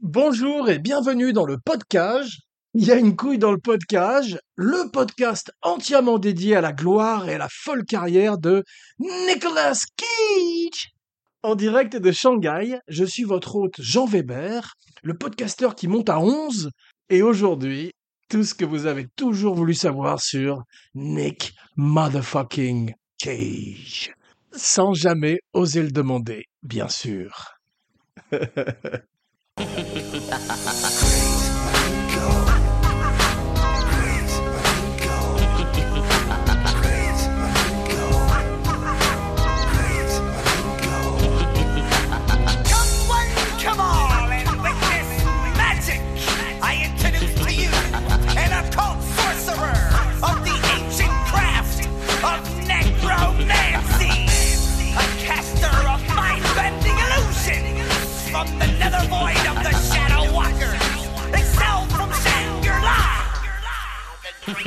Bonjour et bienvenue dans le podcast. Il y a une couille dans le podcast, le podcast entièrement dédié à la gloire et à la folle carrière de Nicolas Cage. En direct de Shanghai, je suis votre hôte Jean Weber, le podcasteur qui monte à 11, et aujourd'hui, tout ce que vous avez toujours voulu savoir sur Nick Motherfucking Cage. Sans jamais oser le demander, bien sûr.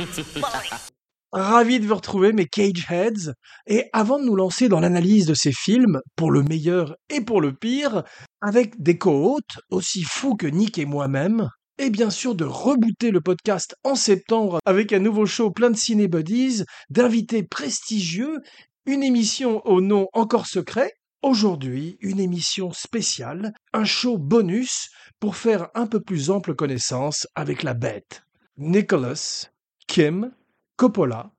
Ravi de vous retrouver, mes Cageheads. Et avant de nous lancer dans l'analyse de ces films, pour le meilleur et pour le pire, avec des co-hôtes aussi fous que Nick et moi-même, et bien sûr de rebooter le podcast en septembre avec un nouveau show plein de ciné-buddies, d'invités prestigieux, une émission au nom encore secret, aujourd'hui une émission spéciale, un show bonus pour faire un peu plus ample connaissance avec la bête. Nicholas, Kim, Coppola,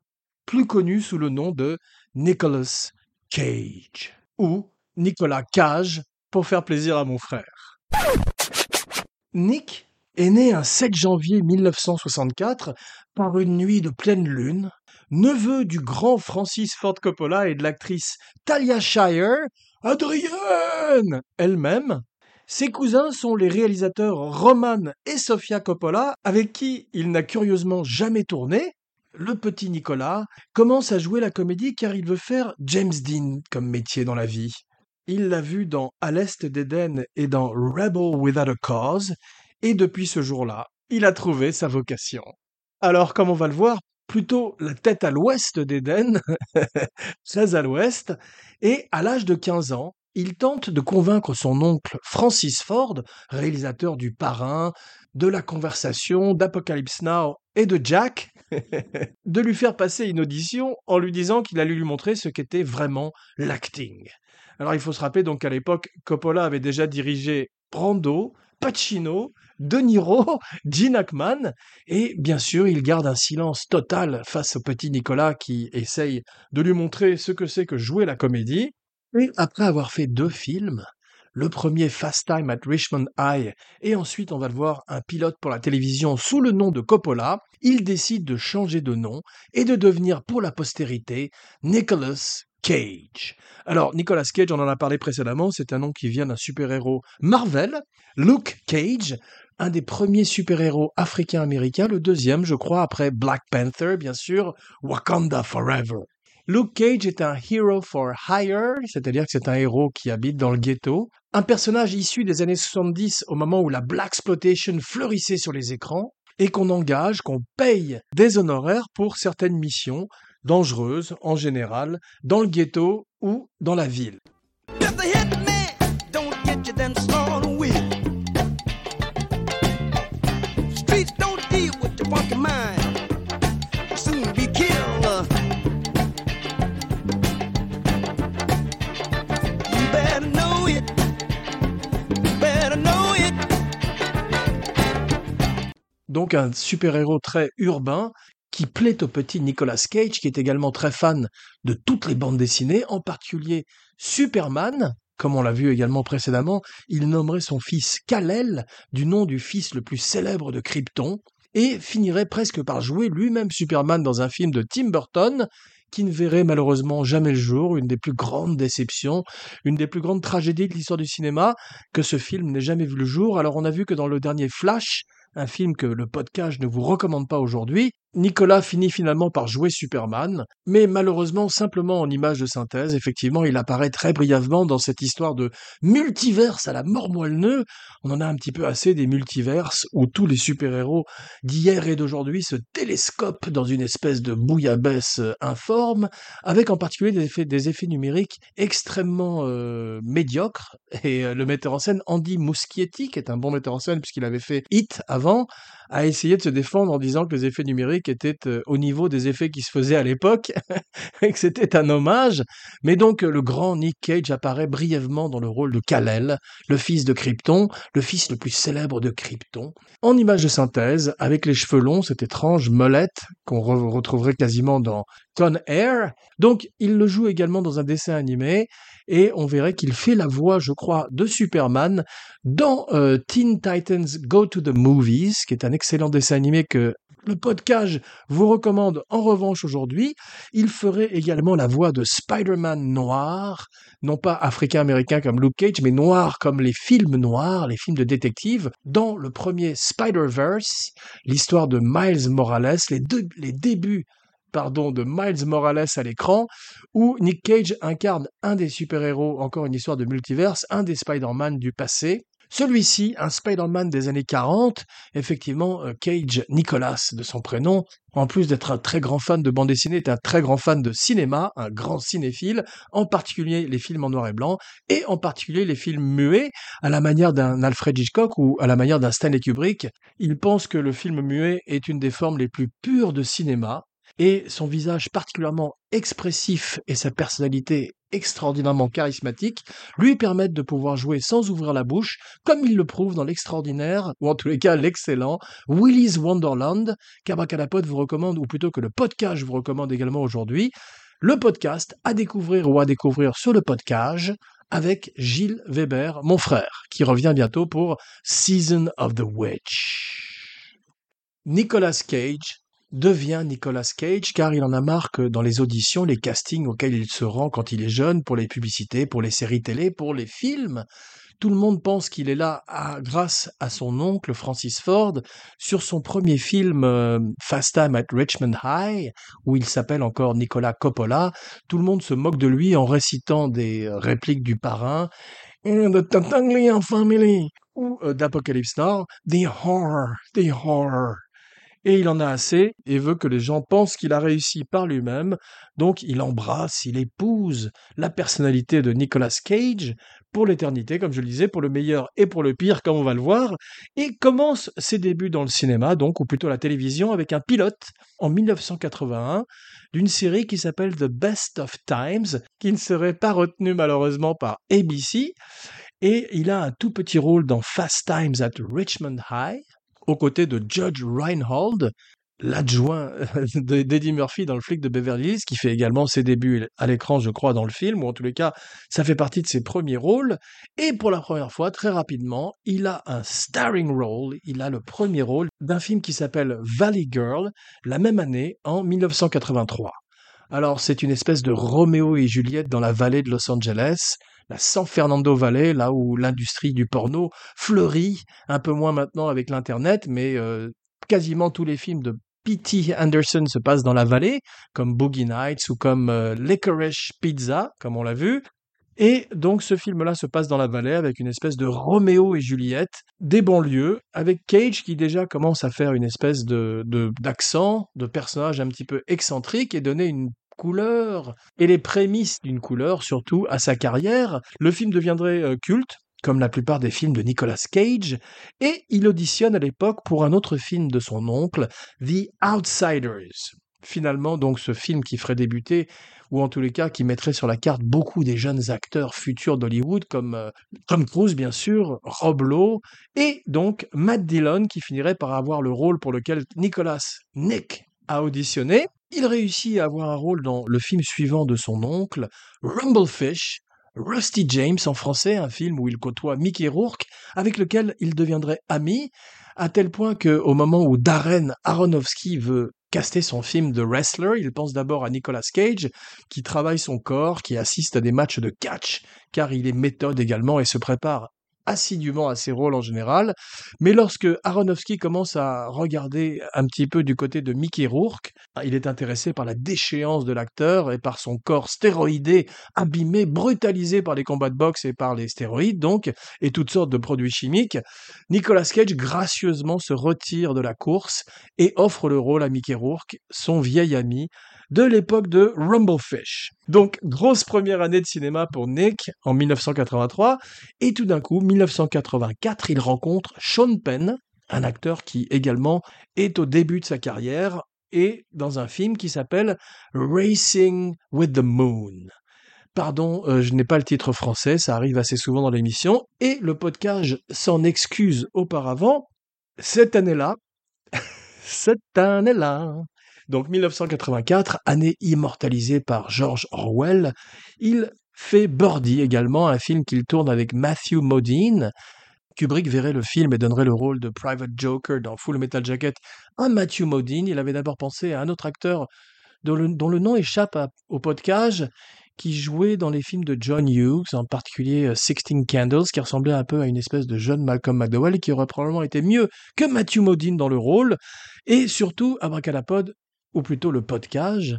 plus connu sous le nom de Nicolas Cage, ou Nicolas Cage, pour faire plaisir à mon frère. Nick est né un 7 janvier 1964 par une nuit de pleine lune, neveu du grand Francis Ford Coppola et de l'actrice Talia Shire, Adrienne elle-même. Ses cousins sont les réalisateurs Roman et Sofia Coppola, avec qui il n'a curieusement jamais tourné, le petit Nicolas commence à jouer la comédie car il veut faire James Dean comme métier dans la vie. Il l'a vu dans À l'Est d'Éden et dans Rebel Without a Cause, et depuis ce jour-là, il a trouvé sa vocation. Alors, comme on va le voir, plutôt la tête à l'ouest d'Éden, très à l'ouest, et à l'âge de 15 ans, il tente de convaincre son oncle Francis Ford, réalisateur du Parrain, de La Conversation, d'Apocalypse Now et de Jack, de lui faire passer une audition en lui disant qu'il allait lui montrer ce qu'était vraiment l'acting. Alors il faut se rappeler donc qu'à l'époque, Coppola avait déjà dirigé Brando, Pacino, De Niro, Gene Hackman, et bien sûr il garde un silence total face au petit Nicolas qui essaye de lui montrer ce que c'est que jouer la comédie. Et après avoir fait deux films, le premier Fast Time at Richmond High, et ensuite on va le voir un pilote pour la télévision sous le nom de Coppola, il décide de changer de nom et de devenir pour la postérité Nicolas Cage. Alors Nicolas Cage, on en a parlé précédemment, c'est un nom qui vient d'un super-héros Marvel, Luke Cage, un des premiers super-héros africains-américains, le deuxième je crois après Black Panther bien sûr, Wakanda Forever. Luke Cage est un hero for hire, c'est-à-dire que c'est un héros qui habite dans le ghetto, un personnage issu des années 70 au moment où la black exploitation fleurissait sur les écrans, et qu'on engage, qu'on paye des honoraires pour certaines missions dangereuses en général, dans le ghetto ou dans la ville. Donc un super-héros très urbain qui plaît au petit Nicolas Cage, qui est également très fan de toutes les bandes dessinées, en particulier Superman. Comme on l'a vu également précédemment, il nommerait son fils Kal-El du nom du fils le plus célèbre de Krypton, et finirait presque par jouer lui-même Superman dans un film de Tim Burton, qui ne verrait malheureusement jamais le jour, une des plus grandes déceptions, une des plus grandes tragédies de l'histoire du cinéma, que ce film n'ait jamais vu le jour. Alors on a vu que dans le dernier Flash, un film que le podcast ne vous recommande pas aujourd'hui, Nicolas finit finalement par jouer Superman, mais malheureusement simplement en image de synthèse. Effectivement, il apparaît très brièvement dans cette histoire de multiverse à la mort moelle On en a un petit peu assez des multiverses où tous les super-héros d'hier et d'aujourd'hui se télescopent dans une espèce de bouillabaisse euh, informe, avec en particulier des effets, numériques extrêmement euh, médiocres. Et euh, le metteur en scène Andy Muschietti, qui est un bon metteur en scène puisqu'il avait fait Hit avant, a essayé de se défendre en disant que les effets numériques étaient euh, au niveau des effets qui se faisaient à l'époque et que c'était un hommage. Mais donc le grand Nick Cage apparaît brièvement dans le rôle de Kal-El, le fils de Krypton, le fils le plus célèbre de Krypton, en image de synthèse, avec les cheveux longs, cette étrange molette qu'on retrouverait quasiment dans Con Air. Donc il le joue également dans un dessin animé et on verrait qu'il fait la voix, je crois, de Superman dans euh, Teen Titans Go to the Movies, qui est un excellent dessin animé que le podcast vous recommande en revanche aujourd'hui. Il ferait également la voix de Spider-Man noir, non pas africain-américain comme Luke Cage, mais noir comme les films noirs, les films de détectives, dans le premier Spider-Verse, l'histoire de Miles Morales, les, deux, les débuts pardon, de Miles Morales à l'écran, où Nick Cage incarne un des super-héros, encore une histoire de multiverse, un des Spider-Man du passé. Celui-ci, un Spider-Man des années 40, effectivement, euh, Cage Nicholas de son prénom, en plus d'être un très grand fan de bande dessinée, est un très grand fan de cinéma, un grand cinéphile, en particulier les films en noir et blanc, et en particulier les films muets, à la manière d'un Alfred Hitchcock ou à la manière d'un Stanley Kubrick. Il pense que le film muet est une des formes les plus pures de cinéma, et son visage particulièrement expressif et sa personnalité extraordinairement charismatique lui permettent de pouvoir jouer sans ouvrir la bouche, comme il le prouve dans l'extraordinaire, ou en tous les cas l'excellent, Willy's Wonderland, qu'Abracadapod vous recommande, ou plutôt que le podcast vous recommande également aujourd'hui, le podcast à découvrir ou à découvrir sur le podcast avec Gilles Weber, mon frère, qui revient bientôt pour Season of the Witch. Nicolas Cage, devient Nicolas Cage car il en a marre que dans les auditions, les castings auxquels il se rend quand il est jeune, pour les publicités, pour les séries télé, pour les films, tout le monde pense qu'il est là grâce à son oncle Francis Ford sur son premier film euh, Fast Time at Richmond High où il s'appelle encore Nicolas Coppola. Tout le monde se moque de lui en récitant des euh, répliques du parrain The Family ou euh, d'Apocalypse Now, The Horror, The Horror et il en a assez et veut que les gens pensent qu'il a réussi par lui-même, donc il embrasse, il épouse la personnalité de Nicolas Cage pour l'éternité, comme je le disais, pour le meilleur et pour le pire, comme on va le voir, et commence ses débuts dans le cinéma, donc, ou plutôt la télévision, avec un pilote en 1981 d'une série qui s'appelle The Best of Times, qui ne serait pas retenue malheureusement par ABC, et il a un tout petit rôle dans Fast Times at Richmond High, aux côtés de Judge Reinhold, l'adjoint d'Eddie Murphy dans le flic de Beverly Hills, qui fait également ses débuts à l'écran, je crois, dans le film, ou en tous les cas, ça fait partie de ses premiers rôles. Et pour la première fois, très rapidement, il a un starring role, il a le premier rôle d'un film qui s'appelle Valley Girl, la même année, en 1983. Alors, c'est une espèce de Roméo et Juliette dans la vallée de Los Angeles, la San Fernando Valley, là où l'industrie du porno fleurit, un peu moins maintenant avec l'Internet, mais euh, quasiment tous les films de P.T. Anderson se passent dans la vallée, comme Boogie Nights ou comme euh, Licorice Pizza, comme on l'a vu. Et donc ce film-là se passe dans la vallée avec une espèce de Roméo et Juliette des banlieues, avec Cage qui déjà commence à faire une espèce de d'accent, de, de personnage un petit peu excentrique et donner une couleur et les prémices d'une couleur surtout à sa carrière. Le film deviendrait euh, culte, comme la plupart des films de Nicolas Cage, et il auditionne à l'époque pour un autre film de son oncle, The Outsiders. Finalement, donc, ce film qui ferait débuter, ou en tous les cas qui mettrait sur la carte beaucoup des jeunes acteurs futurs d'Hollywood, comme euh, Tom Cruise, bien sûr, Rob Lowe, et donc Matt Dillon, qui finirait par avoir le rôle pour lequel Nicolas Nick a auditionné. Il réussit à avoir un rôle dans le film suivant de son oncle, Rumblefish, Rusty James en français, un film où il côtoie Mickey Rourke, avec lequel il deviendrait ami, à tel point que au moment où Darren Aronofsky veut caster son film de wrestler, il pense d'abord à Nicolas Cage, qui travaille son corps, qui assiste à des matchs de catch, car il est méthode également et se prépare assidûment à ses rôles en général. Mais lorsque Aronofsky commence à regarder un petit peu du côté de Mickey Rourke, il est intéressé par la déchéance de l'acteur et par son corps stéroïdé, abîmé, brutalisé par les combats de boxe et par les stéroïdes, donc, et toutes sortes de produits chimiques. Nicolas Cage gracieusement se retire de la course et offre le rôle à Mickey Rourke, son vieil ami, de l'époque de Rumblefish. Donc, grosse première année de cinéma pour Nick en 1983, et tout d'un coup, 1984, il rencontre Sean Penn, un acteur qui également est au début de sa carrière, et dans un film qui s'appelle Racing with the Moon. Pardon, euh, je n'ai pas le titre français, ça arrive assez souvent dans l'émission, et le podcast s'en excuse auparavant. Cette année-là, cette année-là, donc 1984, année immortalisée par George Orwell, il fait Birdie également, un film qu'il tourne avec Matthew Modine. Kubrick verrait le film et donnerait le rôle de Private Joker dans Full Metal Jacket à Matthew Modine. Il avait d'abord pensé à un autre acteur dont le, nom échappe au podcast, qui jouait dans les films de John Hughes, en particulier euh, Sixteen Candles, qui ressemblait un peu à une espèce de jeune Malcolm McDowell, qui aurait probablement été mieux que Matthew Modine dans le rôle. Et surtout, Abracadapod, ou plutôt le podcast,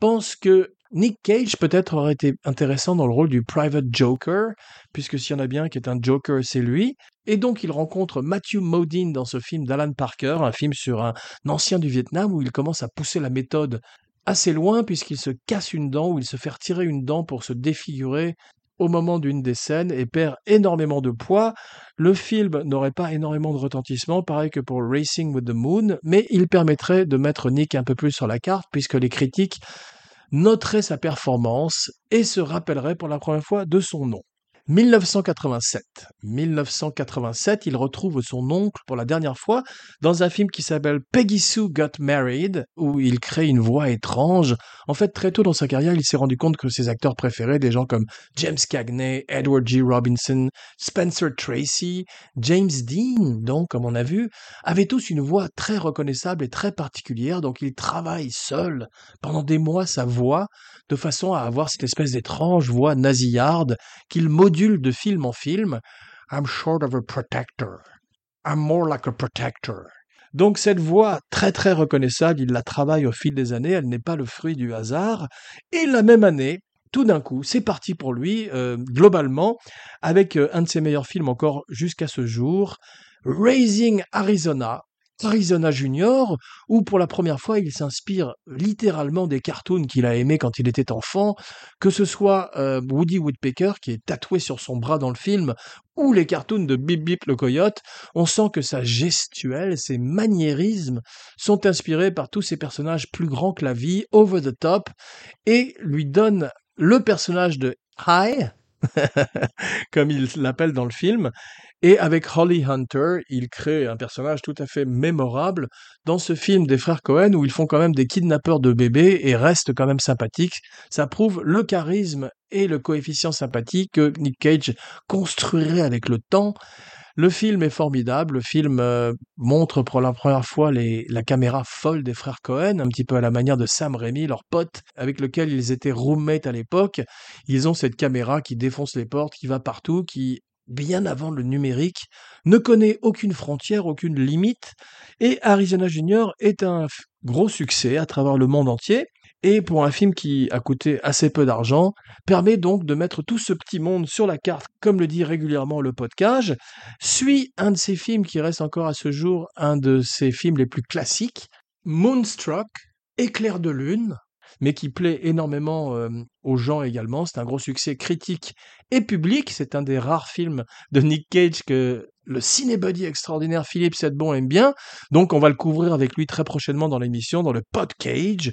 pense que Nick Cage peut-être aurait été intéressant dans le rôle du Private Joker, puisque s'il y en a bien qui est un Joker, c'est lui. Et donc il rencontre Matthew Modine dans ce film d'Alan Parker, un film sur un ancien du Vietnam où il commence à pousser la méthode assez loin puisqu'il se casse une dent ou il se fait retirer une dent pour se défigurer au moment d'une des scènes et perd énormément de poids. Le film n'aurait pas énormément de retentissement, pareil que pour Racing with the Moon, mais il permettrait de mettre Nick un peu plus sur la carte puisque les critiques noteraient sa performance et se rappelleraient pour la première fois de son nom. 1987. 1987, il retrouve son oncle pour la dernière fois dans un film qui s'appelle Peggy Sue Got Married, où il crée une voix étrange. En fait, très tôt dans sa carrière, il s'est rendu compte que ses acteurs préférés, des gens comme James Cagney, Edward G. Robinson, Spencer Tracy, James Dean, donc, comme on a vu, avaient tous une voix très reconnaissable et très particulière, donc il travaille seul pendant des mois sa voix de façon à avoir cette espèce d'étrange voix nasillarde qu'il de film en film. I'm short of a protector. I'm more like a protector. Donc cette voix très très reconnaissable, il la travaille au fil des années, elle n'est pas le fruit du hasard. Et la même année, tout d'un coup, c'est parti pour lui, euh, globalement, avec euh, un de ses meilleurs films encore jusqu'à ce jour, Raising Arizona, Arizona Junior, où pour la première fois il s'inspire littéralement des cartoons qu'il a aimés quand il était enfant, que ce soit euh, Woody Woodpecker qui est tatoué sur son bras dans le film, ou les cartoons de Bip Bip le coyote, on sent que sa gestuelle, ses maniérismes sont inspirés par tous ces personnages plus grands que la vie, over the top, et lui donne le personnage de High, comme il l'appelle dans le film. Et avec Holly Hunter, il crée un personnage tout à fait mémorable dans ce film des frères Cohen où ils font quand même des kidnappeurs de bébés et restent quand même sympathiques. Ça prouve le charisme et le coefficient sympathie que Nick Cage construirait avec le temps. Le film est formidable. Le film euh, montre pour la première fois la caméra folle des frères Cohen, un petit peu à la manière de Sam Raimi, leur pote avec lequel ils étaient roommates à l'époque. Ils ont cette caméra qui défonce les portes, qui va partout, qui bien avant le numérique, ne connaît aucune frontière, aucune limite, et Arizona Junior est un gros succès à travers le monde entier, et pour un film qui a coûté assez peu d'argent, permet donc de mettre tout ce petit monde sur la carte, comme le dit régulièrement le podcast, suit un de ces films qui reste encore à ce jour un de ses films les plus classiques, Moonstruck, Éclair de lune, mais qui plaît énormément euh, aux gens également. C'est un gros succès critique et public. C'est un des rares films de Nick Cage que le cinébuddy extraordinaire Philippe Sedbon aime bien. Donc on va le couvrir avec lui très prochainement dans l'émission, dans le Pod Cage,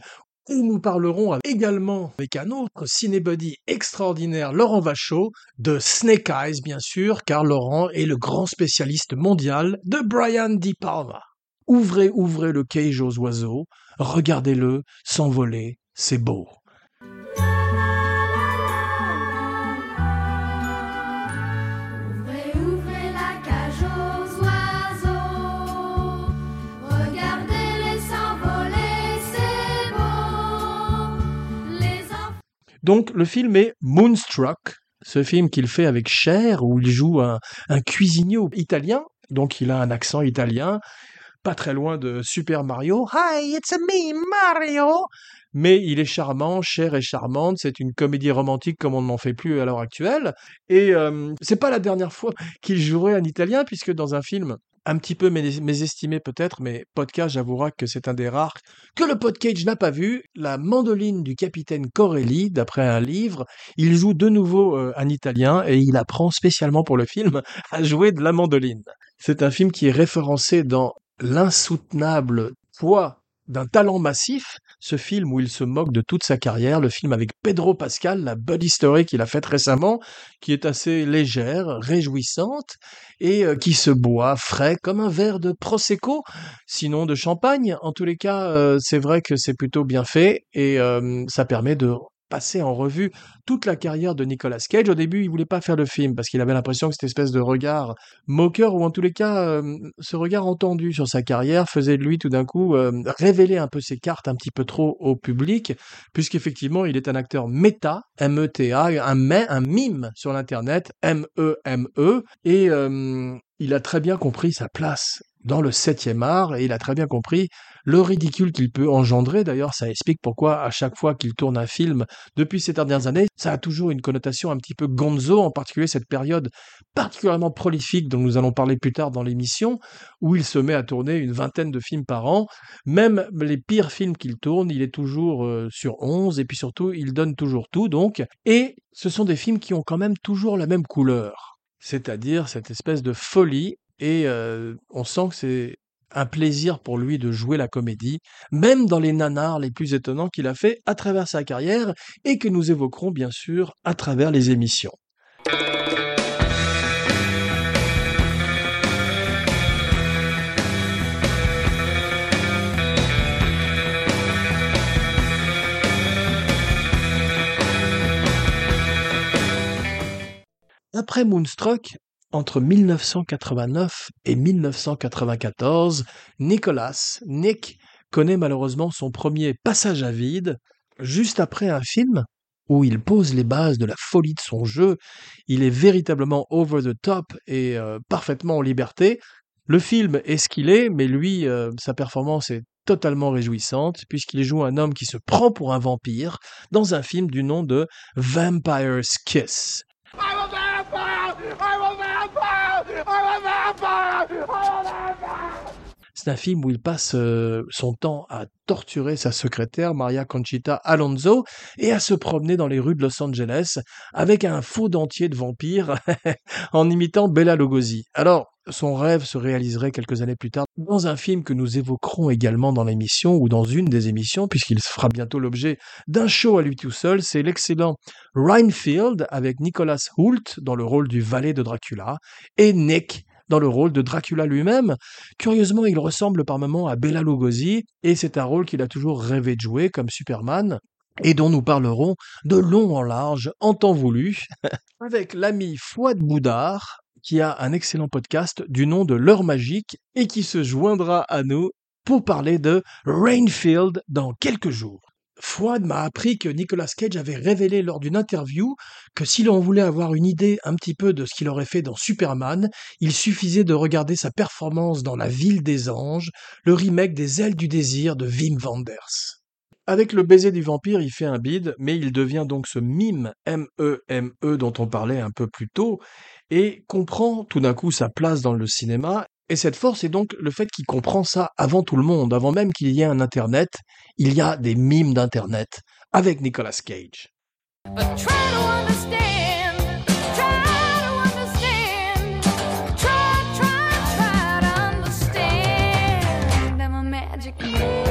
où nous parlerons également avec un autre cinébuddy extraordinaire, Laurent Vachaud, de Snake Eyes bien sûr, car Laurent est le grand spécialiste mondial de Brian De Palma. Ouvrez, ouvrez le cage aux oiseaux, regardez-le s'envoler, c'est beau. Donc le film est Moonstruck, ce film qu'il fait avec Cher, où il joue un, cuisinier italien, donc il a un accent italien, pas très loin de Super Mario. Hi, it's me, Mario. Mais il est charmant, Cher et charmante. C'est une comédie romantique comme on n'en fait plus à l'heure actuelle. Et euh, c'est pas la dernière fois qu'il jouerait un italien, puisque dans un film un petit peu més- mésestimé peut-être, mais podcast, j'avouera que c'est un des rares que le podcast n'a pas vu. La mandoline du capitaine Corelli, d'après un livre, il joue de nouveau euh, un italien et il apprend spécialement pour le film à jouer de la mandoline. C'est un film qui est référencé dans l'insoutenable poids d'un talent massif, ce film où il se moque de toute sa carrière, le film avec Pedro Pascal, la buddy story qu'il a faite récemment, qui est assez légère, réjouissante, et euh, qui se boit frais comme un verre de Prosecco, sinon de champagne. En tous les cas, euh, c'est vrai que c'est plutôt bien fait, et euh, ça permet de passer en revue toute la carrière de Nicolas Cage. Au début, il voulait pas faire le film parce qu'il avait l'impression que cette espèce de regard moqueur ou en tous les cas euh, ce regard entendu sur sa carrière faisait de lui tout d'un coup euh, révéler un peu ses cartes un petit peu trop au public puisqu'effectivement il est un acteur méta M-E-T-A un, un mime sur l'internet M-E-M-E et euh, il a très bien compris sa place dans le septième art et il a très bien compris le ridicule qu'il peut engendrer. D'ailleurs, ça explique pourquoi à chaque fois qu'il tourne un film depuis ces dernières années, ça a toujours une connotation un petit peu gonzo, en particulier cette période particulièrement prolifique dont nous allons parler plus tard dans l'émission, où il se met à tourner une vingtaine de films par an. Même les pires films qu'il tourne, il est toujours euh, sur 11, et puis surtout, il donne toujours tout, donc. Et ce sont des films qui ont quand même toujours la même couleur, c'est-à-dire cette espèce de folie, et on sent que c'est un plaisir pour lui de jouer la comédie, même dans les nanars les plus étonnants qu'il a fait à travers sa carrière et que nous évoquerons bien sûr à travers les émissions. Après Moonstruck, entre 1989 et 1994, Nicholas, Nick, connaît malheureusement son premier passage à vide, juste après un film où il pose les bases de la folie de son jeu. Il est véritablement over the top et euh, parfaitement en liberté. Le film est ce qu'il est, mais lui, euh, sa performance est totalement réjouissante, puisqu'il joue un homme qui se prend pour un vampire dans un film du nom de Vampire's Kiss. I'm a vampire! I'm a! I'm a vampire! I'm a vampire! C'est un film où il passe euh, son temps à torturer sa secrétaire, Maria Conchita Alonso, et à se promener dans les rues de Los Angeles avec un faux dentier de vampire en imitant Bella Lugosi. Alors, son rêve se réaliserait quelques années plus tard dans un film que nous évoquerons également dans l'émission ou dans une des émissions, puisqu'il fera bientôt l'objet d'un show à lui tout seul. C'est l'excellent Rhinefield avec Nicholas Hoult dans le rôle du valet de Dracula et Nick dans le rôle de Dracula lui-même. Curieusement, il ressemble par moments à Bela Lugosi, et c'est un rôle qu'il a toujours rêvé de jouer comme Superman, et dont nous parlerons de long en large, en temps voulu, avec l'ami Fouad Boudard, qui a un excellent podcast du nom de L'heure magique, et qui se joindra à nous pour parler de Rainfield dans quelques jours. Fouad m'a appris que Nicolas Cage avait révélé lors d'une interview que si l'on voulait avoir une idée un petit peu de ce qu'il aurait fait dans Superman, il suffisait de regarder sa performance dans La Ville des Anges, le remake des Ailes du désir de Wim Wenders. Avec le baiser du vampire, il fait un bide, mais il devient donc ce mime M-E-M-E dont on parlait un peu plus tôt, et comprend tout d'un coup sa place dans le cinéma. Et cette force est donc le fait qu'il comprend ça avant tout le monde, avant même qu'il y ait un Internet, il y a des mimes d'Internet avec Nicolas Cage. But try to understand, try to understand, try, try, try to understand. I'm a magic man.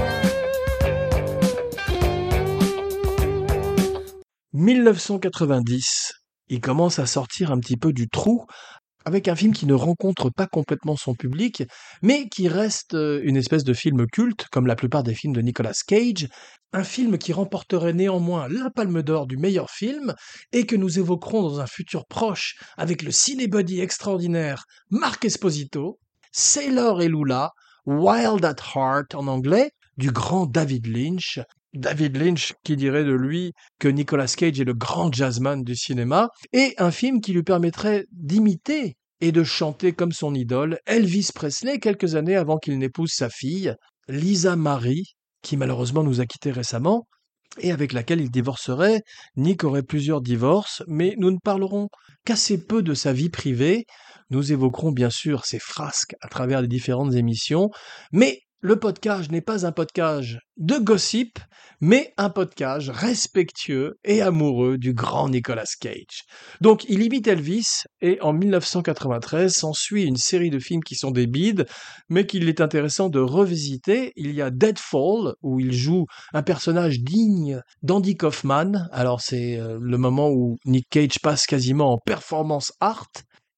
1990, il commence à sortir un petit peu du trou avec un film qui ne rencontre pas complètement son public, mais qui reste euh, une espèce de film culte, comme la plupart des films de Nicolas Cage, un film qui remporterait néanmoins la Palme d'Or du meilleur film, et que nous évoquerons dans un futur proche avec le cinébody extraordinaire Marc Esposito, Sailor et Lula, Wild at Heart en anglais, du grand David Lynch, David Lynch qui dirait de lui que Nicolas Cage est le grand jazzman du cinéma, et un film qui lui permettrait d'imiter et de chanter comme son idole Elvis Presley quelques années avant qu'il n'épouse sa fille, Lisa Marie, qui malheureusement nous a quittés récemment, et avec laquelle il divorcerait. Nick aurait plusieurs divorces, mais nous ne parlerons qu'assez peu de sa vie privée. Nous évoquerons bien sûr ses frasques à travers les différentes émissions, mais le podcast n'est pas un podcast de gossip, mais un podcast respectueux et amoureux du grand Nicolas Cage. Donc il imite Elvis et en 1993 s'ensuit une série de films qui sont des bides, mais qu'il est intéressant de revisiter. Il y a Deadfall où il joue un personnage digne d'Andy Kaufman. Alors c'est euh, le moment où Nick Cage passe quasiment en performance art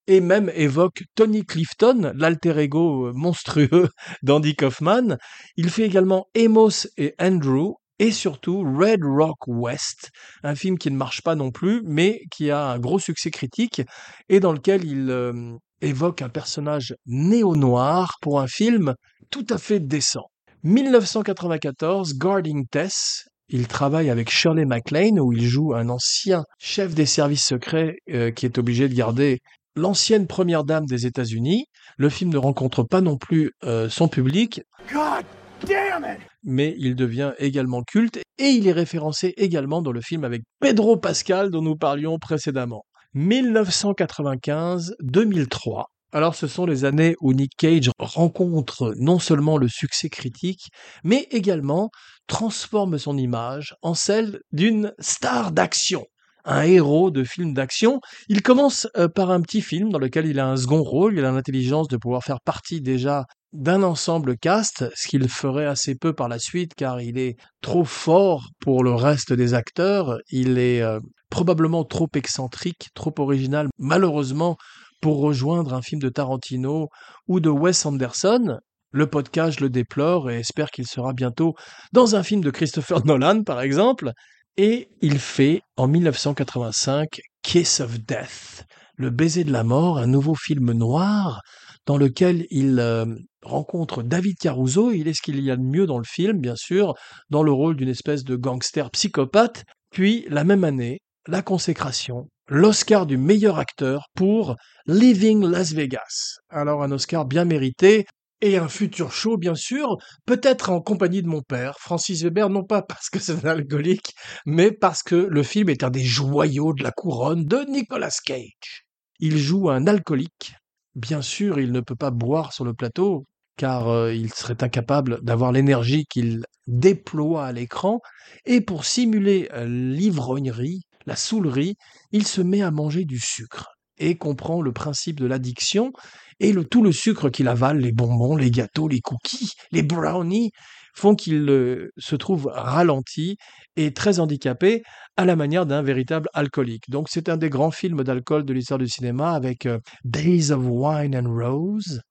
et même évoque Tony Clifton, l'alter ego euh, monstrueux d'Andy Kaufman. Il fait également Amos et Andrew, et surtout Red Rock West, un film qui ne marche pas non plus, mais qui a un gros succès critique, et dans lequel il euh, évoque un personnage néo-noir pour un film tout à fait décent. 1994, Guarding Tess, il travaille avec Shirley MacLaine, où il joue un ancien chef des services secrets euh, qui est obligé de garder l'ancienne première dame des États-Unis. Le film ne rencontre pas non plus euh, son public, God damn it! mais il devient également culte et il est référencé également dans le film avec Pedro Pascal dont nous parlions précédemment. 1995-2003. Alors ce sont les années où Nick Cage rencontre non seulement le succès critique, mais également transforme son image en celle d'une star d'action un héros de film d'action. Il commence euh, par un petit film dans lequel il a un second rôle, il a l'intelligence de pouvoir faire partie déjà d'un ensemble cast, ce qu'il ferait assez peu par la suite car il est trop fort pour le reste des acteurs, il est euh, probablement trop excentrique, trop original, malheureusement pour rejoindre un film de Tarantino ou de Wes Anderson. Le podcast le déplore et espère qu'il sera bientôt dans un film de Christopher Nolan, par exemple. Et il fait en 1985 Kiss of Death, Le baiser de la mort, un nouveau film noir dans lequel il euh, rencontre David Caruso. Il est ce qu'il y a de mieux dans le film, bien sûr, dans le rôle d'une espèce de gangster psychopathe. Puis, la même année, la consécration, l'Oscar du meilleur acteur pour Living Las Vegas. Alors un Oscar bien mérité, et un futur show, bien sûr, peut-être en compagnie de mon père, Francis Weber, non pas parce que c'est un alcoolique, mais parce que le film est un des joyaux de la couronne de Nicolas Cage. Il joue un alcoolique. Bien sûr, il ne peut pas boire sur le plateau, car euh, il serait incapable d'avoir l'énergie qu'il déploie à l'écran, et pour simuler euh, l'ivrognerie, la saoulerie, il se met à manger du sucre et comprend le principe de l'addiction et le, tout le sucre qu'il avale, les bonbons, les gâteaux, les cookies, les brownies, font qu'il euh, se trouve ralenti et très handicapé à la manière d'un véritable alcoolique. Donc c'est un des grands films d'alcool de l'histoire du cinéma avec euh, Days of Wine and Rose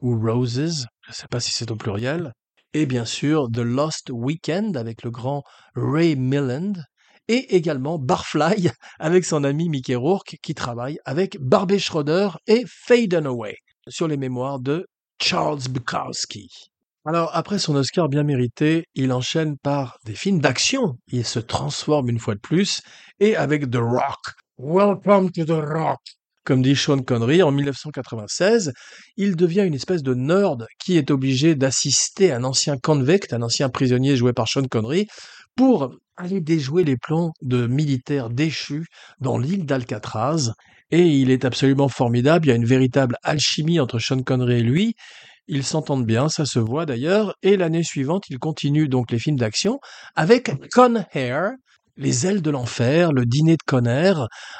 ou Roses, je ne sais pas si c'est au pluriel, et bien sûr The Lost Weekend avec le grand Ray Milland et également Barfly avec son ami Mickey Rourke qui travaille avec Barbie Schroeder et Faye Dunaway sur les mémoires de Charles Bukowski. Alors, après son Oscar bien mérité, il enchaîne par des films d'action. Il se transforme une fois de plus, et avec The Rock. Welcome to the Rock. Comme dit Sean Connery en 1996, il devient une espèce de nerd qui est obligé d'assister un ancien convict, un ancien prisonnier joué par Sean Connery, pour aller déjouer les plans de militaires déchus dans l'île d'Alcatraz. Et il est absolument formidable, il y a une véritable alchimie entre Sean Connery et lui. Ils s'entendent bien, ça se voit d'ailleurs. Et l'année suivante, il continue donc les films d'action avec Con Air, Les ailes de l'enfer, le dîner de Conner.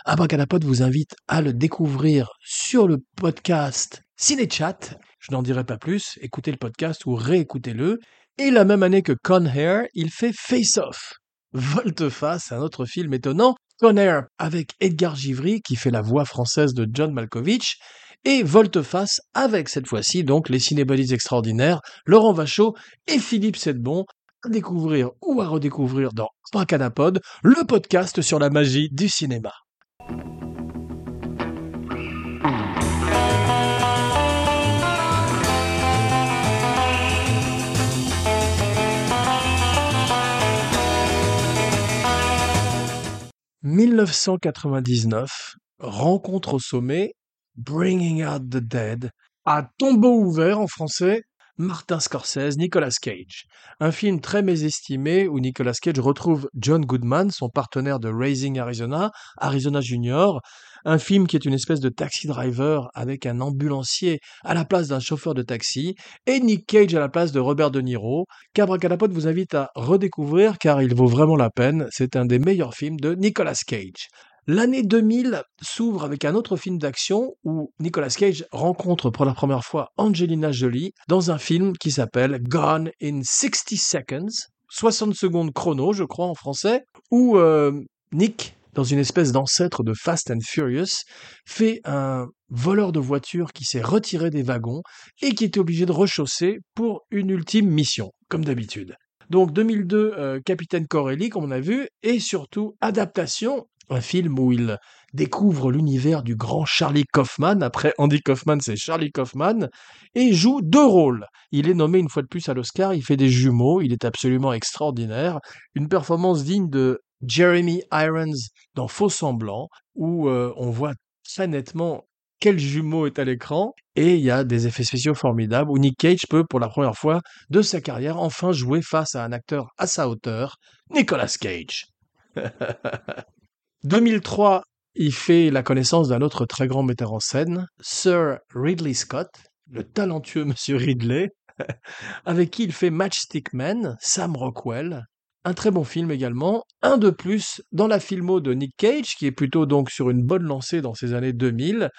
Abracadapod vous invite à le découvrir sur le podcast Cinéchat. Je n'en dirai pas plus, écoutez le podcast ou réécoutez-le. Et la même année que Con Air, il fait Face Off. Volte-face, un autre film étonnant, Con Air avec Edgar Givry qui fait la voix française de John Malkovich et Volte-face avec cette fois-ci donc les cinébodies extraordinaires, Laurent Vachaud et Philippe Sedbon à découvrir ou à redécouvrir dans Abracadapod, le podcast sur la magie du cinéma. 1999, rencontre au sommet, Bringing Out the Dead, à tombeau ouvert en français, Martin Scorsese, Nicolas Cage. Un film très mésestimé où Nicolas Cage retrouve John Goodman, son partenaire de Raising Arizona, Arizona Junior. Un film qui est une espèce de taxi driver avec un ambulancier à la place d'un chauffeur de taxi et Nick Cage à la place de Robert De Niro. Cabracalapote vous invite à redécouvrir car il vaut vraiment la peine. C'est un des meilleurs films de Nicolas Cage. L'année 2000 s'ouvre avec un autre film d'action où Nicolas Cage rencontre pour la première fois Angelina Jolie dans un film qui s'appelle Gone in 60 Seconds, 60 secondes chrono, je crois en français, où euh, Nick, dans une espèce d'ancêtre de Fast and Furious, fait un voleur de voiture qui s'est retiré des wagons et qui est obligé de rechausser pour une ultime mission, comme d'habitude. Donc 2002, euh, Capitaine Corelli, comme on a vu, et surtout adaptation un film où il découvre l'univers du grand Charlie Kaufman. Après Andy Kaufman, c'est Charlie Kaufman. Et joue deux rôles. Il est nommé une fois de plus à l'Oscar. Il fait des jumeaux. Il est absolument extraordinaire. Une performance digne de Jeremy Irons dans Faux Semblant, où euh, on voit très nettement quel jumeau est à l'écran. Et il y a des effets spéciaux formidables où Nick Cage peut, pour la première fois de sa carrière, enfin jouer face à un acteur à sa hauteur, Nicolas Cage. 2003, il fait la connaissance d'un autre très grand metteur en scène, Sir Ridley Scott, le talentueux Monsieur Ridley, avec qui il fait Matchstick Man, Sam Rockwell, un très bon film également, un de plus dans la filmo de Nick Cage, qui est plutôt donc sur une bonne lancée dans ces années 2000,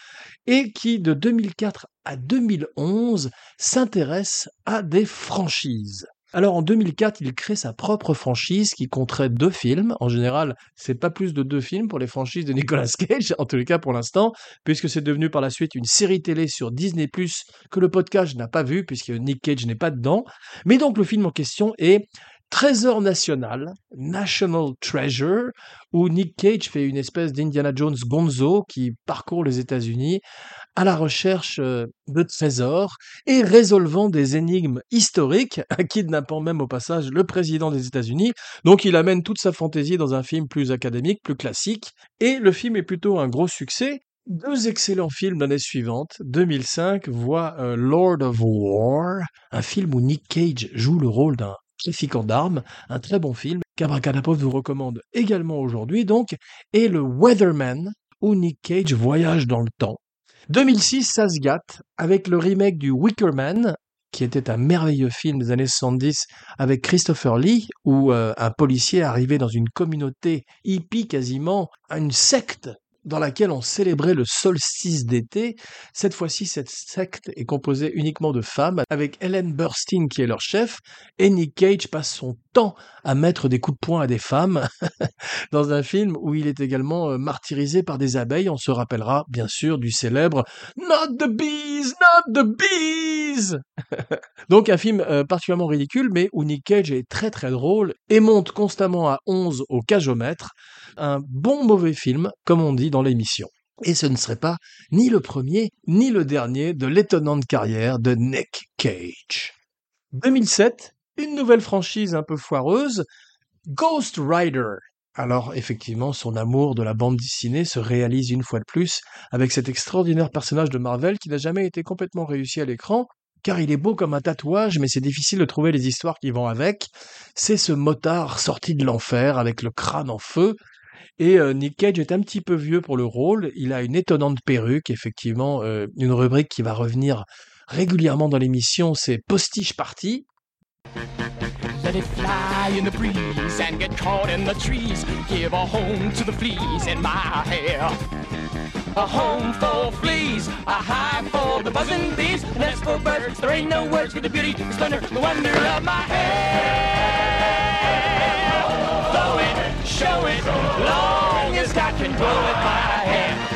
et qui de 2004 à 2011 s'intéresse à des franchises. Alors en 2004, il crée sa propre franchise qui compterait deux films. En général, c'est pas plus de deux films pour les franchises de Nicolas Cage, en tous les cas pour l'instant, puisque c'est devenu par la suite une série télé sur Disney ⁇ que le podcast n'a pas vu, puisque Nick Cage n'est pas dedans. Mais donc le film en question est Trésor national, National Treasure, où Nick Cage fait une espèce d'Indiana Jones gonzo qui parcourt les États-Unis à la recherche de trésors et résolvant des énigmes historiques, kidnappant même au passage le président des États-Unis. Donc il amène toute sa fantaisie dans un film plus académique, plus classique, et le film est plutôt un gros succès. Deux excellents films l'année suivante, 2005, voit Lord of War, un film où Nick Cage joue le rôle d'un trafiquant d'armes, un très bon film qu'Abracadapov vous recommande également aujourd'hui donc, et le Weatherman, où Nick Cage voyage dans le temps 2006, ça se gâte avec le remake du Wicker Man, qui était un merveilleux film des années 70 avec Christopher Lee, où euh, un policier arrivé dans une communauté hippie quasiment, une secte dans laquelle on célébrait le solstice d'été. Cette fois-ci, cette secte est composée uniquement de femmes, avec Ellen Burstyn qui est leur chef, et Nick Cage passe son temps à mettre des coups de poing à des femmes, dans un film où il est également euh, martyrisé par des abeilles. On se rappellera bien sûr du célèbre Not the bees, not the bees Donc un film euh, particulièrement ridicule, mais où Nick Cage est très très drôle et monte constamment à 11 au cajomètre. Un bon mauvais film, comme on dit dans l'émission. Et ce ne serait pas ni le premier ni le dernier de l'étonnante carrière de Nick Cage. 2007, une nouvelle franchise un peu foireuse, Ghost Rider. Alors effectivement, son amour de la bande dessinée se réalise une fois de plus avec cet extraordinaire personnage de Marvel qui n'a jamais été complètement réussi à l'écran, car il est beau comme un tatouage, mais c'est difficile de trouver les histoires qui vont avec. C'est ce motard sorti de l'enfer avec le crâne en feu, et euh, Nick Cage est un petit peu vieux pour le rôle. Il a une étonnante perruque, effectivement, euh, une rubrique qui va revenir régulièrement dans l'émission, c'est Postiche Party. Let it fly in the breeze and get caught in the trees. Give a home to the fleas in my hair. A home for fleas, a hive for the buzzing bees, a nest for birds. There ain't no words for the beauty, the splendor, the wonder of my hair. Blow it, show it, long as God can blow it my hair.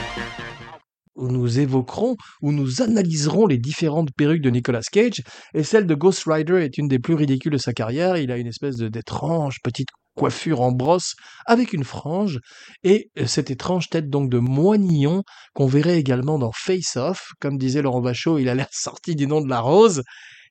Où nous évoquerons, où nous analyserons les différentes perruques de Nicolas Cage, et celle de Ghost Rider est une des plus ridicules de sa carrière. Il a une espèce d'étrange petite coiffure en brosse avec une frange, et euh, cette étrange tête donc de moignon qu'on verrait également dans Face Off. Comme disait Laurent Bachot, il a l'air sorti du nom de la rose.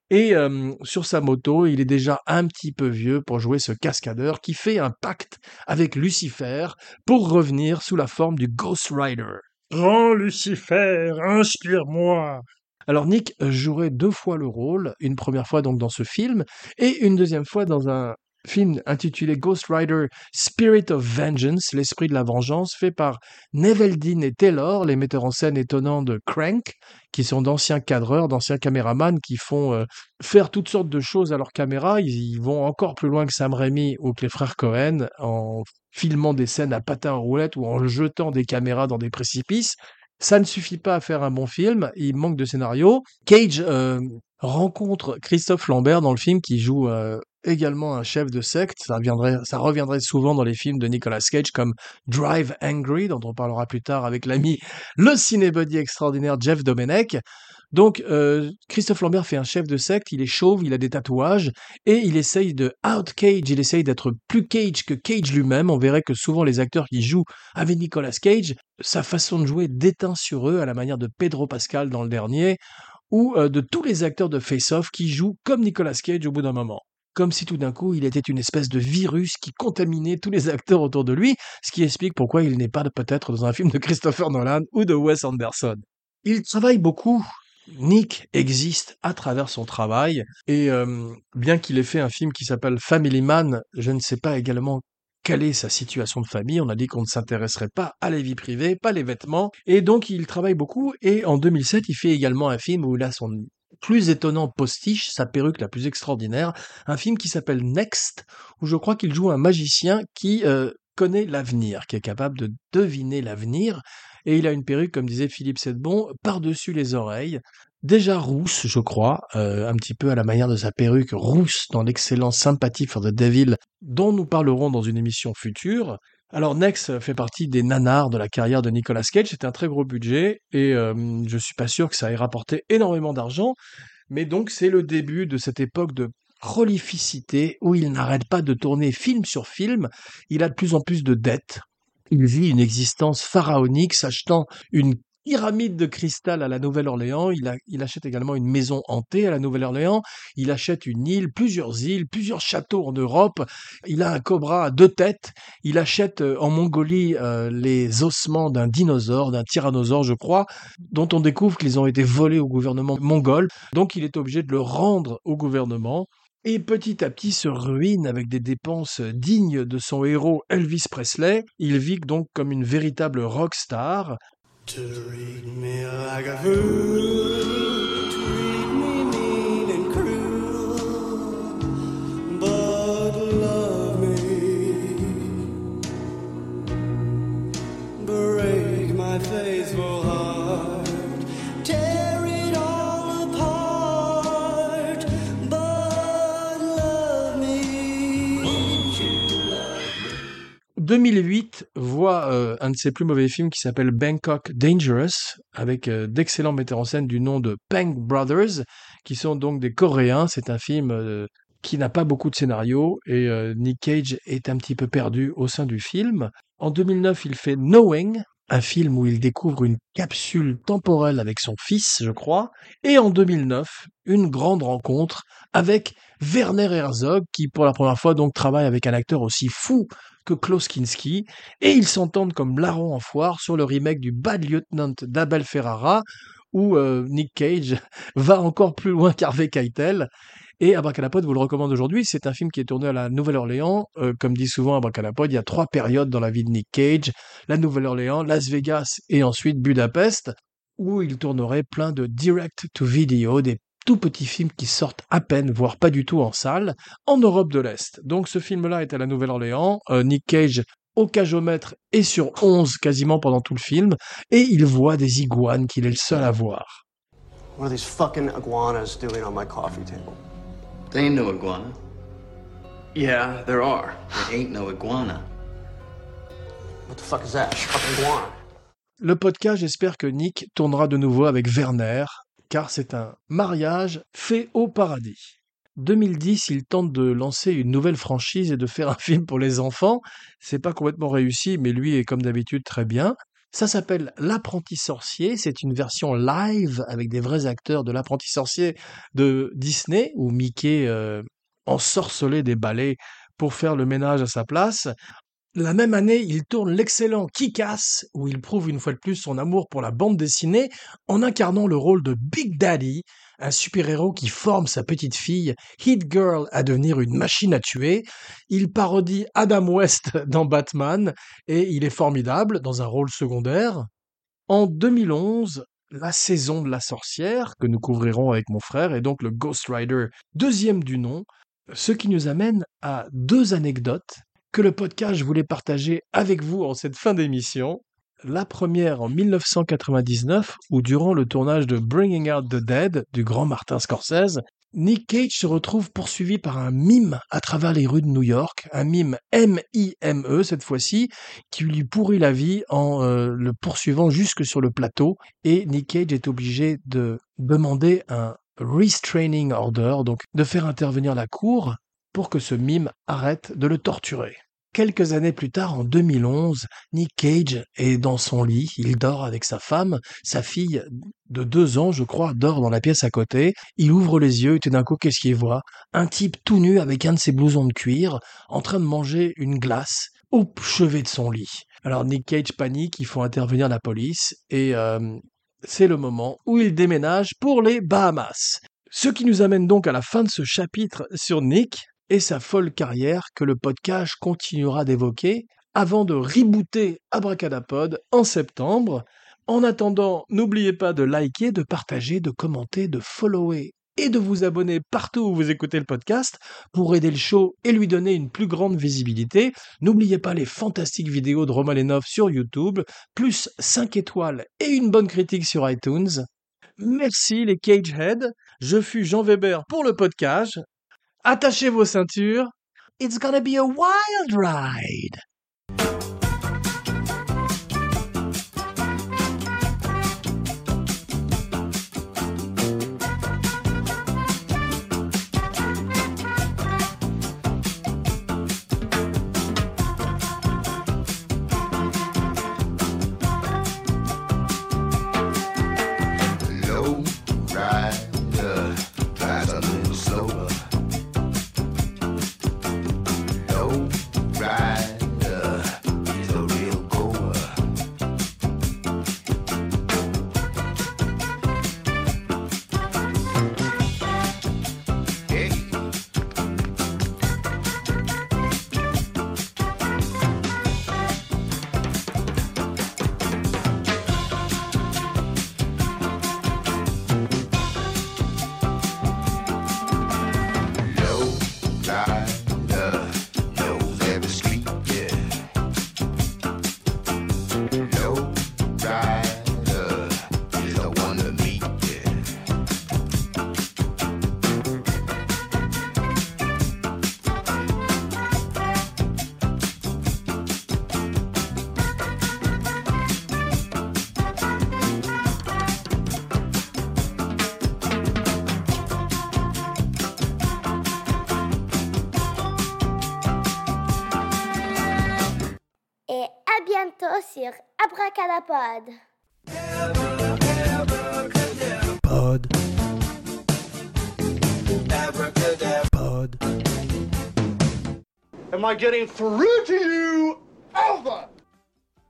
Et euh, sur sa moto, il est déjà un petit peu vieux pour jouer ce cascadeur qui fait un pacte avec Lucifer pour revenir sous la forme du Ghost Rider. Grand Lucifer, inspire-moi. Alors Nick jouerait deux fois le rôle, une première fois donc dans ce film et une deuxième fois dans un film intitulé Ghost Rider Spirit of Vengeance, l'esprit de la vengeance, fait par Neveldine et Taylor, les metteurs en scène étonnants de Crank, qui sont d'anciens cadreurs, d'anciens caméramans qui font euh, faire toutes sortes de choses à leur caméra. Ils, ils vont encore plus loin que Sam Raimi ou que les frères Cohen en filmant des scènes à patins en roulette ou en jetant des caméras dans des précipices. Ça ne suffit pas à faire un bon film, il manque de scénario. Cage euh, rencontre Christophe Lambert dans le film qui joue euh, également un chef de secte. Ça reviendrait, souvent dans les films de Nicolas Cage comme Drive Angry, dont on parlera plus tard avec l'ami, le cinébuddy extraordinaire Jeff Domenech. Donc, euh, Christophe Lambert fait un chef de secte, il est chauve, il a des tatouages, et il essaye de out-cage, il essaye d'être plus cage que Cage lui-même. On verrait que souvent les acteurs qui jouent avec Nicolas Cage, sa façon de jouer déteint sur eux, à la manière de Pedro Pascal dans le dernier, ou euh, de tous les acteurs de Face Off qui jouent comme Nicolas Cage au bout d'un moment comme si tout d'un coup il était une espèce de virus qui contaminait tous les acteurs autour de lui, ce qui explique pourquoi il n'est pas peut-être dans un film de Christopher Nolan ou de Wes Anderson. Il travaille beaucoup. Nick existe à travers son travail et euh, bien qu'il ait fait un film qui s'appelle Family Man, je ne sais pas également quelle est sa situation de famille. On a dit qu'on ne s'intéresserait pas à la vie privée, pas les vêtements. Et donc, il travaille beaucoup. Et en 2007, il fait également un film où il a son plus étonnant postiche, sa perruque la plus extraordinaire, un film qui s'appelle Next, où je crois qu'il joue un magicien qui euh, connaît l'avenir, qui est capable de deviner l'avenir, et il a une perruque, comme disait Philippe Sedbon, par-dessus les oreilles, déjà rousse, je crois, euh, un petit peu à la manière de sa perruque rousse dans l'excellent Sympathy for the Devil, dont nous parlerons dans une émission future. Alors Next fait partie des nanars de la carrière de Nicolas Cage, c'est un très gros budget et euh, je suis pas sûr que ça ait rapporté énormément d'argent, mais donc c'est le début de cette époque de prolificité où il n'arrête pas de tourner film sur film, il a de plus en plus de dettes. Il vit une existence pharaonique, s'achetant une pyramide de cristal à la Nouvelle-Orléans. Il, achète également une maison hantée à la Nouvelle-Orléans. Il achète une île, plusieurs îles, plusieurs châteaux en Europe. Il a un cobra à deux têtes. Il achète euh, en Mongolie euh, les ossements d'un dinosaure, d'un tyrannosaure, je crois, dont on découvre qu'ils ont été volés au gouvernement mongol. Donc il est obligé de le rendre au gouvernement. Et petit à petit se ruine avec des dépenses dignes de son héros Elvis Presley. Il vit donc comme une véritable rockstar. To treat me like a fool, 2008 voit euh, un de ses plus mauvais films qui s'appelle Bangkok Dangerous, avec euh, d'excellents metteurs en scène du nom de Pang Brothers, qui sont donc des Coréens. C'est un film euh, qui n'a pas beaucoup de scénario et Nick Cage est un petit peu perdu au sein du film. En 2009, il fait Knowing, un film où il découvre une capsule temporelle avec son fils, je crois. Et en 2009, une grande rencontre avec Werner Herzog, qui pour la première fois donc travaille avec un acteur aussi fou que Klaus Kinski, et ils s'entendent comme larrons en foire sur le remake du Bad Lieutenant d'Abel Ferrara, où euh, Nick Cage va encore plus loin qu'Harvey Keitel. Et Abracadapod vous le recommande aujourd'hui. C'est un film qui est tourné à la Nouvelle-Orléans. Euh, comme dit souvent Abracadapod, il y a trois périodes dans la vie de Nick Cage. La Nouvelle-Orléans, Las Vegas et ensuite Budapest, où il tournerait plein de direct-to-video, des tout petits films qui sortent à peine, voire pas du tout en salle, en Europe de l'Est. Donc ce film-là est à la Nouvelle-Orléans. Euh, Nick Cage au cagomètre et sur 11 quasiment pendant tout le film, et il voit des iguanes qu'il est le seul à voir. What are these fucking iguanas doing on my coffee table? There ain't no iguana. Yeah, there are. There ain't no iguana. What the fuck is that? Fucking iguana. Le podcast, j'espère que Nick tournera de nouveau avec Werner, car c'est un mariage fait au paradis. 2010, il tente de lancer une nouvelle franchise et de faire un film pour les enfants. C'est pas complètement réussi, mais lui est comme d'habitude très bien. Ça s'appelle L'apprenti sorcier. C'est une version live avec des vrais acteurs de l'apprenti sorcier de Disney où Mickey euh, ensorcelait des balais pour faire le ménage à sa place. La même année, il tourne l'excellent Kick-Ass, où il prouve une fois de plus son amour pour la bande dessinée en incarnant le rôle de Big Daddy, un super-héros qui forme sa petite fille, Hit Girl, à devenir une machine à tuer. Il parodie Adam West dans Batman, et il est formidable dans un rôle secondaire. En 2011, la saison de la sorcière, que nous couvrirons avec mon frère, et donc le Ghost Rider, deuxième du nom, ce qui nous amène à deux anecdotes que le podcast voulait partager avec vous en cette fin d'émission. La première en 1999, où durant le tournage de Bringing Out the Dead du grand Martin Scorsese, Nick Cage se retrouve poursuivi par un mime à travers les rues de New York, un mime M-I-M-E cette fois-ci, qui lui pourrit la vie en euh, le poursuivant jusque sur le plateau, et Nick Cage est obligé de demander un restraining order, donc de faire intervenir la cour pour que ce mime arrête de le torturer. Quelques années plus tard, en 2011, Nick Cage est dans son lit, il dort avec sa femme, sa fille de deux ans, je crois, dort dans la pièce à côté, il ouvre les yeux et tout d'un coup, qu'est-ce qu'il voit? Un type tout nu avec un de ses blousons de cuir, en train de manger une glace au chevet de son lit. Alors Nick Cage panique, il faut intervenir la police, et euh, c'est le moment où il déménage pour les Bahamas. Ce qui nous amène donc à la fin de ce chapitre sur Nick, et sa folle carrière que le podcast continuera d'évoquer avant de rebooter Abracadapod en septembre. En attendant, n'oubliez pas de liker, de partager, de commenter, de follower et de vous abonner partout où vous écoutez le podcast pour aider le show et lui donner une plus grande visibilité. N'oubliez pas les fantastiques vidéos de Romalenov sur YouTube, plus 5 étoiles et une bonne critique sur iTunes. Merci les Cagehead. Je fus Jean Weber pour le podcast. Attachez vos ceintures. It's gonna be a wild ride. Sur Abracadapod. Pod. Pod. Am I getting through to you? Over!